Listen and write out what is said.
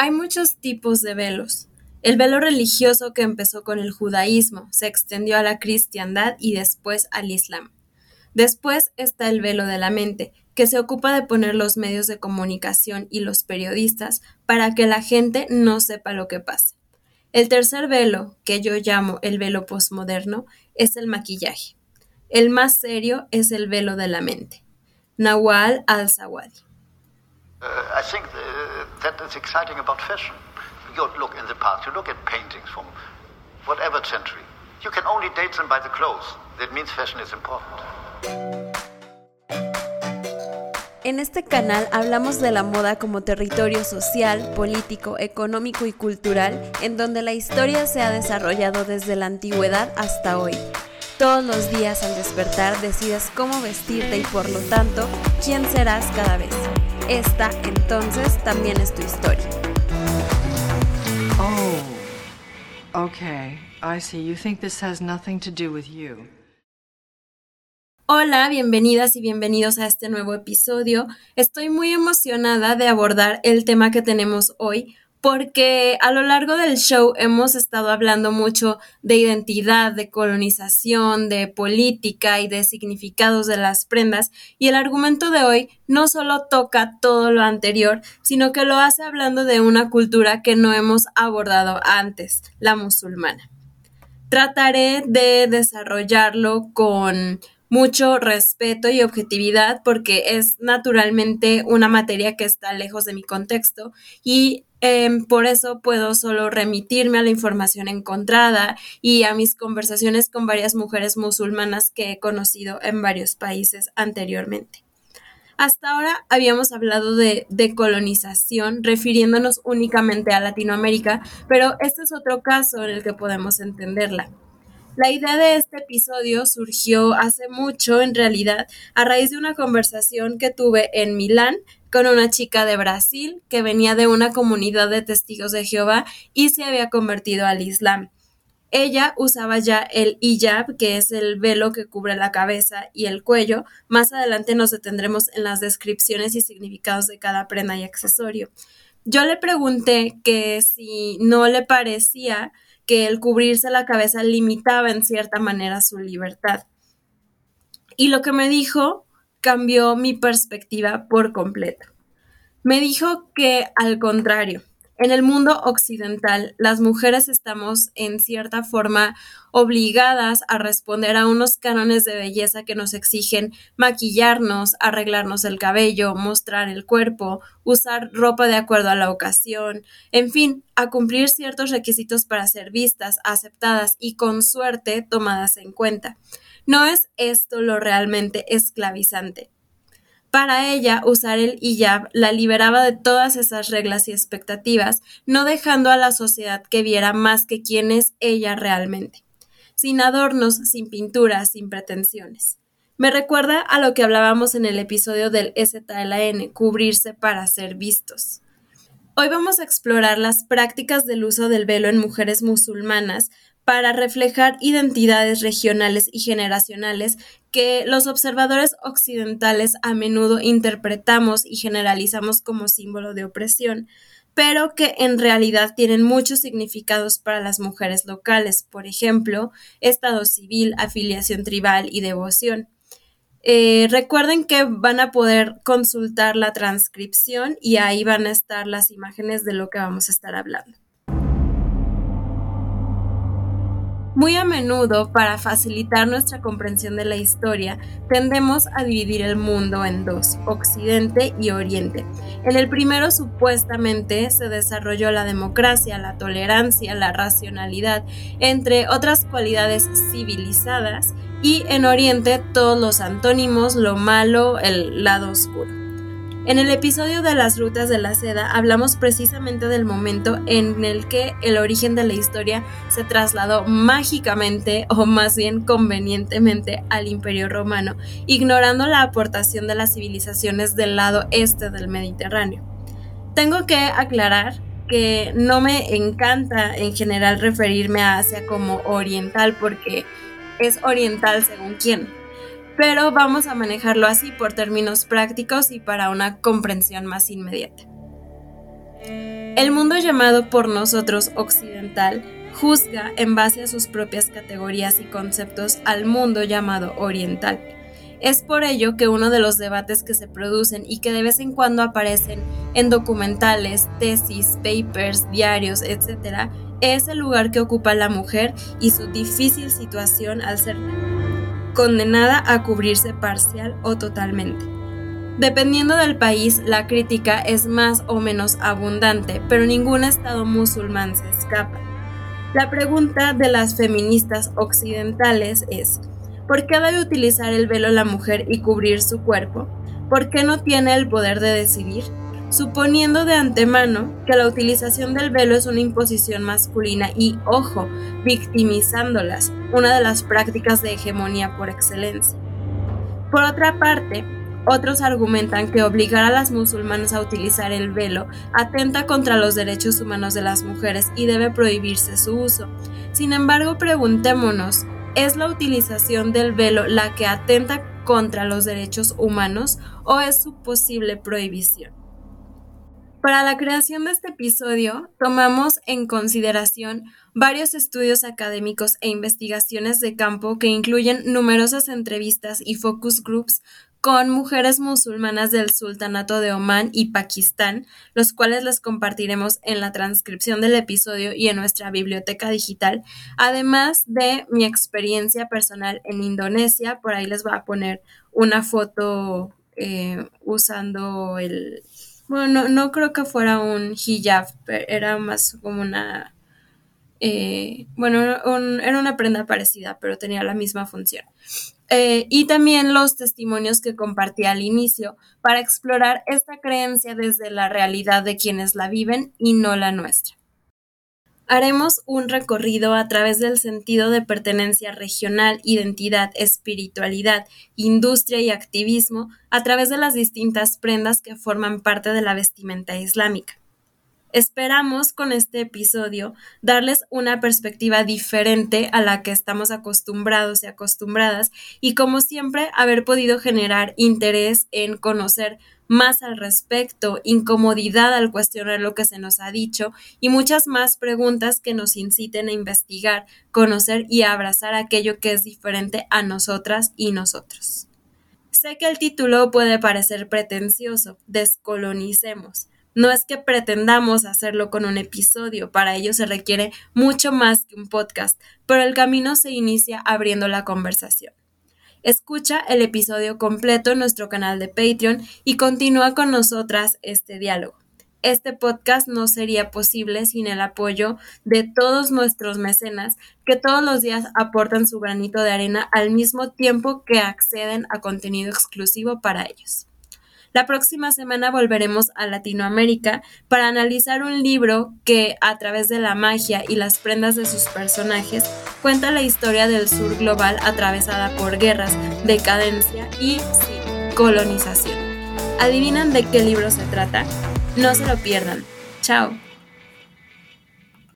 Hay muchos tipos de velos. El velo religioso que empezó con el judaísmo, se extendió a la cristiandad y después al islam. Después está el velo de la mente, que se ocupa de poner los medios de comunicación y los periodistas para que la gente no sepa lo que pasa. El tercer velo, que yo llamo el velo postmoderno, es el maquillaje. El más serio es el velo de la mente. Nawal al-Sawadi. Uh, I think uh, that is exciting about fashion. You look in the past, you look at paintings from whatever century. You can only date them by the clothes. That means fashion is important. En este canal hablamos de la moda como territorio social, político, económico y cultural en donde la historia se ha desarrollado desde la antigüedad hasta hoy. Todos los días al despertar decides cómo vestirte y por lo tanto quién serás cada vez. Esta entonces también es tu historia. Oh, okay. I see. You think this has nothing to do with you. Hola, bienvenidas y bienvenidos a este nuevo episodio. Estoy muy emocionada de abordar el tema que tenemos hoy porque a lo largo del show hemos estado hablando mucho de identidad, de colonización, de política y de significados de las prendas, y el argumento de hoy no solo toca todo lo anterior, sino que lo hace hablando de una cultura que no hemos abordado antes, la musulmana. Trataré de desarrollarlo con mucho respeto y objetividad porque es naturalmente una materia que está lejos de mi contexto y Em, por eso puedo solo remitirme a la información encontrada y a mis conversaciones con varias mujeres musulmanas que he conocido en varios países anteriormente. Hasta ahora habíamos hablado de decolonización refiriéndonos únicamente a Latinoamérica, pero este es otro caso en el que podemos entenderla. La idea de este episodio surgió hace mucho, en realidad, a raíz de una conversación que tuve en Milán con una chica de Brasil que venía de una comunidad de testigos de Jehová y se había convertido al Islam. Ella usaba ya el hijab, que es el velo que cubre la cabeza y el cuello. Más adelante nos detendremos en las descripciones y significados de cada prenda y accesorio. Yo le pregunté que si no le parecía que el cubrirse la cabeza limitaba en cierta manera su libertad. Y lo que me dijo cambió mi perspectiva por completo. Me dijo que, al contrario, en el mundo occidental, las mujeres estamos en cierta forma obligadas a responder a unos cánones de belleza que nos exigen maquillarnos, arreglarnos el cabello, mostrar el cuerpo, usar ropa de acuerdo a la ocasión, en fin, a cumplir ciertos requisitos para ser vistas, aceptadas y con suerte tomadas en cuenta. No es esto lo realmente esclavizante. Para ella, usar el hijab la liberaba de todas esas reglas y expectativas, no dejando a la sociedad que viera más que quién es ella realmente. Sin adornos, sin pinturas, sin pretensiones. Me recuerda a lo que hablábamos en el episodio del STLN, cubrirse para ser vistos. Hoy vamos a explorar las prácticas del uso del velo en mujeres musulmanas para reflejar identidades regionales y generacionales que los observadores occidentales a menudo interpretamos y generalizamos como símbolo de opresión, pero que en realidad tienen muchos significados para las mujeres locales, por ejemplo, estado civil, afiliación tribal y devoción. Eh, recuerden que van a poder consultar la transcripción y ahí van a estar las imágenes de lo que vamos a estar hablando. Muy a menudo, para facilitar nuestra comprensión de la historia, tendemos a dividir el mundo en dos, Occidente y Oriente. En el primero supuestamente se desarrolló la democracia, la tolerancia, la racionalidad, entre otras cualidades civilizadas, y en Oriente todos los antónimos, lo malo, el lado oscuro. En el episodio de las rutas de la seda hablamos precisamente del momento en el que el origen de la historia se trasladó mágicamente o más bien convenientemente al Imperio Romano, ignorando la aportación de las civilizaciones del lado este del Mediterráneo. Tengo que aclarar que no me encanta en general referirme a Asia como oriental porque es oriental según quién pero vamos a manejarlo así por términos prácticos y para una comprensión más inmediata. El mundo llamado por nosotros occidental juzga en base a sus propias categorías y conceptos al mundo llamado oriental. Es por ello que uno de los debates que se producen y que de vez en cuando aparecen en documentales, tesis, papers, diarios, etc., es el lugar que ocupa la mujer y su difícil situación al ser condenada a cubrirse parcial o totalmente. Dependiendo del país, la crítica es más o menos abundante, pero ningún Estado musulmán se escapa. La pregunta de las feministas occidentales es, ¿por qué debe utilizar el velo la mujer y cubrir su cuerpo? ¿Por qué no tiene el poder de decidir? Suponiendo de antemano que la utilización del velo es una imposición masculina y, ojo, victimizándolas, una de las prácticas de hegemonía por excelencia. Por otra parte, otros argumentan que obligar a las musulmanas a utilizar el velo atenta contra los derechos humanos de las mujeres y debe prohibirse su uso. Sin embargo, preguntémonos, ¿es la utilización del velo la que atenta contra los derechos humanos o es su posible prohibición? Para la creación de este episodio, tomamos en consideración varios estudios académicos e investigaciones de campo que incluyen numerosas entrevistas y focus groups con mujeres musulmanas del Sultanato de Omán y Pakistán, los cuales les compartiremos en la transcripción del episodio y en nuestra biblioteca digital, además de mi experiencia personal en Indonesia, por ahí les voy a poner una foto eh, usando el... Bueno, no, creo que fuera un hijab, era más como una... Eh, bueno, era una prenda parecida, pero tenía la misma función. Eh, y también los testimonios que compartí al inicio para explorar esta creencia desde la realidad de quienes la viven y no la nuestra. Haremos un recorrido a través del sentido de pertenencia regional, identidad, espiritualidad, industria y activismo a través de las distintas prendas que forman parte de la vestimenta islámica. Esperamos con este episodio darles una perspectiva diferente a la que estamos acostumbrados y acostumbradas y como siempre haber podido generar interés en conocer más al respecto, incomodidad al cuestionar lo que se nos ha dicho y muchas más preguntas que nos inciten a investigar, conocer y abrazar aquello que es diferente a nosotras y nosotros. Sé que el título puede parecer pretencioso, descolonicemos, no es que pretendamos hacerlo con un episodio, para ello se requiere mucho más que un podcast, pero el camino se inicia abriendo la conversación. Escucha el episodio completo en nuestro canal de Patreon y continúa con nosotras este diálogo. Este podcast no sería posible sin el apoyo de todos nuestros mecenas que todos los días aportan su granito de arena al mismo tiempo que acceden a contenido exclusivo para ellos. La próxima semana volveremos a Latinoamérica para analizar un libro que, a través de la magia y las prendas de sus personajes, cuenta la historia del sur global atravesada por guerras, decadencia y colonización. ¿Adivinan de qué libro se trata? No se lo pierdan. Chao.